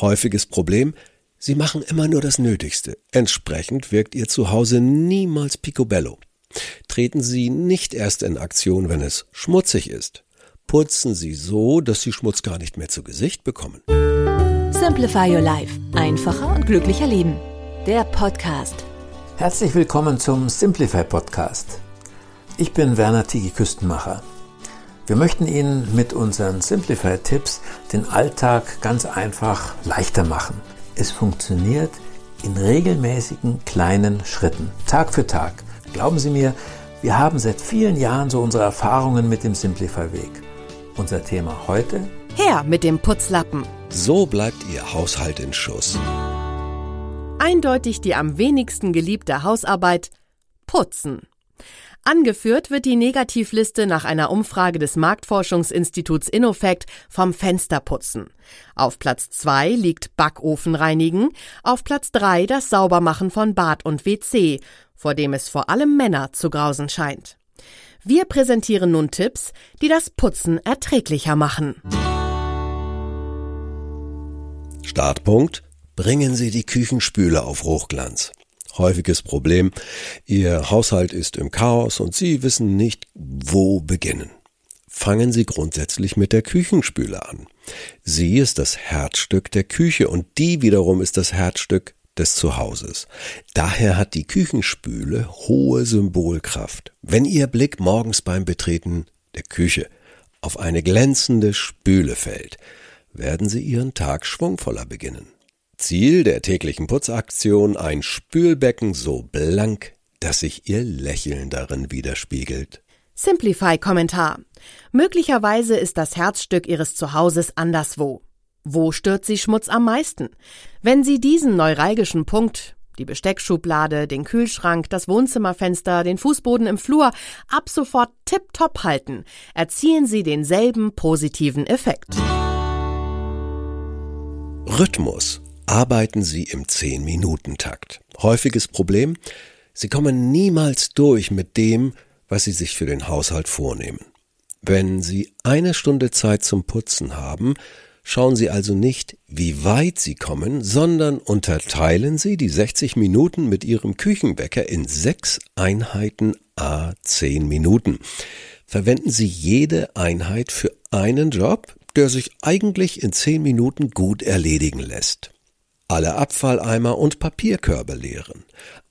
Häufiges Problem, Sie machen immer nur das Nötigste. Entsprechend wirkt Ihr Zuhause niemals picobello. Treten Sie nicht erst in Aktion, wenn es schmutzig ist. Putzen Sie so, dass Sie Schmutz gar nicht mehr zu Gesicht bekommen. Simplify Your Life. Einfacher und glücklicher Leben. Der Podcast. Herzlich willkommen zum Simplify Podcast. Ich bin Werner Tigi Küstenmacher. Wir möchten Ihnen mit unseren Simplify-Tipps den Alltag ganz einfach leichter machen. Es funktioniert in regelmäßigen kleinen Schritten, Tag für Tag. Glauben Sie mir, wir haben seit vielen Jahren so unsere Erfahrungen mit dem Simplify-Weg. Unser Thema heute? Her mit dem Putzlappen. So bleibt Ihr Haushalt in Schuss. Eindeutig die am wenigsten geliebte Hausarbeit Putzen. Angeführt wird die Negativliste nach einer Umfrage des Marktforschungsinstituts Innofact vom Fensterputzen. Auf Platz zwei liegt Backofen reinigen, auf Platz drei das Saubermachen von Bad und WC, vor dem es vor allem Männer zu grausen scheint. Wir präsentieren nun Tipps, die das Putzen erträglicher machen. Startpunkt. Bringen Sie die Küchenspüle auf Hochglanz. Häufiges Problem. Ihr Haushalt ist im Chaos und Sie wissen nicht, wo beginnen. Fangen Sie grundsätzlich mit der Küchenspüle an. Sie ist das Herzstück der Küche und die wiederum ist das Herzstück des Zuhauses. Daher hat die Küchenspüle hohe Symbolkraft. Wenn Ihr Blick morgens beim Betreten der Küche auf eine glänzende Spüle fällt, werden Sie Ihren Tag schwungvoller beginnen. Ziel der täglichen Putzaktion ein Spülbecken so blank, dass sich Ihr Lächeln darin widerspiegelt. Simplify-Kommentar. Möglicherweise ist das Herzstück Ihres Zuhauses anderswo. Wo stört Sie Schmutz am meisten? Wenn Sie diesen neuralgischen Punkt, die Besteckschublade, den Kühlschrank, das Wohnzimmerfenster, den Fußboden im Flur ab sofort tipptopp halten, erzielen Sie denselben positiven Effekt. Rhythmus arbeiten Sie im 10-Minuten-Takt. Häufiges Problem, Sie kommen niemals durch mit dem, was Sie sich für den Haushalt vornehmen. Wenn Sie eine Stunde Zeit zum Putzen haben, schauen Sie also nicht, wie weit Sie kommen, sondern unterteilen Sie die 60 Minuten mit Ihrem Küchenwecker in sechs Einheiten a 10 Minuten. Verwenden Sie jede Einheit für einen Job, der sich eigentlich in 10 Minuten gut erledigen lässt alle Abfalleimer und Papierkörbe leeren,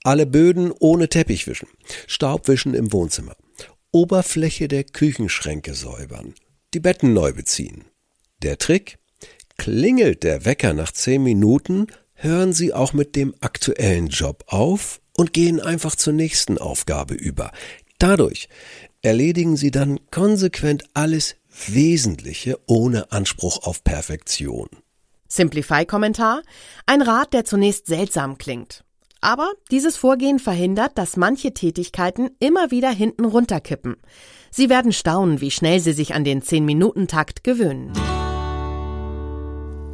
alle Böden ohne Teppich wischen, Staubwischen im Wohnzimmer, Oberfläche der Küchenschränke säubern, die Betten neu beziehen. Der Trick? Klingelt der Wecker nach zehn Minuten, hören Sie auch mit dem aktuellen Job auf und gehen einfach zur nächsten Aufgabe über. Dadurch erledigen Sie dann konsequent alles Wesentliche ohne Anspruch auf Perfektion. Simplify-Kommentar. Ein Rat, der zunächst seltsam klingt. Aber dieses Vorgehen verhindert, dass manche Tätigkeiten immer wieder hinten runterkippen. Sie werden staunen, wie schnell Sie sich an den 10-Minuten-Takt gewöhnen.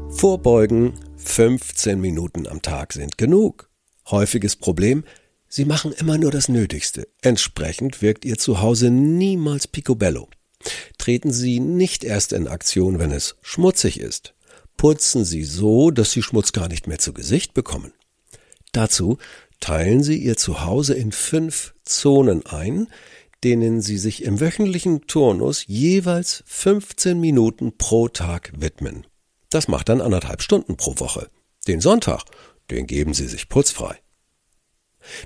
Vorbeugen, 15 Minuten am Tag sind genug. Häufiges Problem, Sie machen immer nur das Nötigste. Entsprechend wirkt Ihr Zuhause niemals picobello. Treten Sie nicht erst in Aktion, wenn es schmutzig ist putzen Sie so, dass Sie Schmutz gar nicht mehr zu Gesicht bekommen. Dazu teilen Sie Ihr Zuhause in fünf Zonen ein, denen Sie sich im wöchentlichen Turnus jeweils 15 Minuten pro Tag widmen. Das macht dann anderthalb Stunden pro Woche. Den Sonntag, den geben Sie sich putzfrei.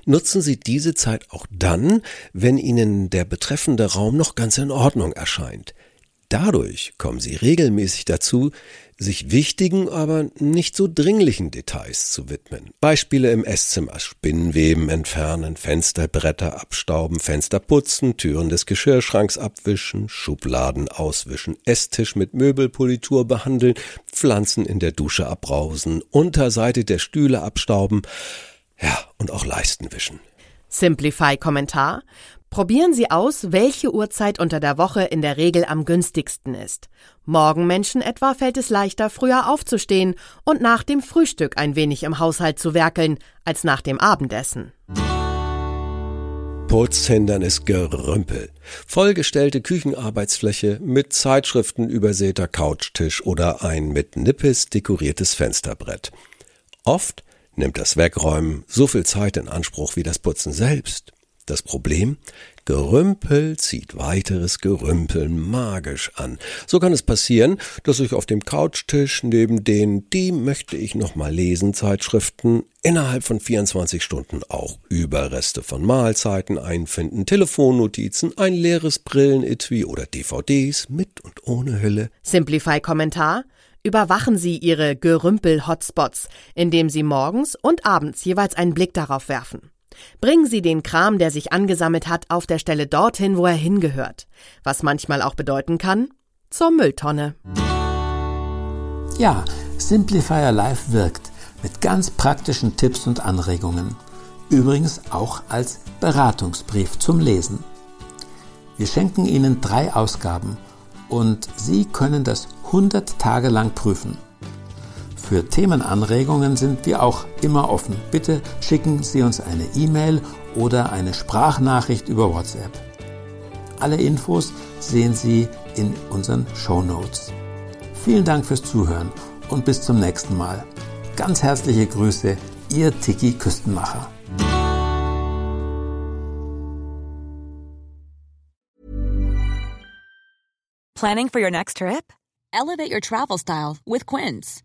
Nutzen Sie diese Zeit auch dann, wenn Ihnen der betreffende Raum noch ganz in Ordnung erscheint. Dadurch kommen sie regelmäßig dazu, sich wichtigen, aber nicht so dringlichen Details zu widmen. Beispiele im Esszimmer. Spinnenweben entfernen, Fensterbretter abstauben, Fenster putzen, Türen des Geschirrschranks abwischen, Schubladen auswischen, Esstisch mit Möbelpolitur behandeln, Pflanzen in der Dusche abbrausen, Unterseite der Stühle abstauben, ja, und auch Leisten wischen. Simplify Kommentar. Probieren Sie aus, welche Uhrzeit unter der Woche in der Regel am günstigsten ist. Morgenmenschen etwa fällt es leichter, früher aufzustehen und nach dem Frühstück ein wenig im Haushalt zu werkeln, als nach dem Abendessen. Putzhindernis Gerümpel. Vollgestellte Küchenarbeitsfläche mit Zeitschriften übersäter Couchtisch oder ein mit Nippes dekoriertes Fensterbrett. Oft nimmt das Wegräumen so viel Zeit in Anspruch wie das Putzen selbst. Das Problem? Gerümpel zieht weiteres Gerümpeln magisch an. So kann es passieren, dass ich auf dem Couchtisch neben den Die möchte ich noch mal lesen Zeitschriften innerhalb von 24 Stunden auch Überreste von Mahlzeiten einfinden, Telefonnotizen, ein leeres Brillenetui oder DVDs mit und ohne Hülle. Simplify Kommentar Überwachen Sie Ihre Gerümpel-Hotspots, indem Sie morgens und abends jeweils einen Blick darauf werfen. Bringen Sie den Kram, der sich angesammelt hat, auf der Stelle dorthin, wo er hingehört. Was manchmal auch bedeuten kann, zur Mülltonne. Ja, Simplifier Live wirkt mit ganz praktischen Tipps und Anregungen. Übrigens auch als Beratungsbrief zum Lesen. Wir schenken Ihnen drei Ausgaben und Sie können das 100 Tage lang prüfen. Für Themenanregungen sind wir auch immer offen. Bitte schicken Sie uns eine E-Mail oder eine Sprachnachricht über WhatsApp. Alle Infos sehen Sie in unseren Show Notes. Vielen Dank fürs Zuhören und bis zum nächsten Mal. Ganz herzliche Grüße, Ihr Tiki Küstenmacher. Planning for your next trip? Elevate your travel style with Quince.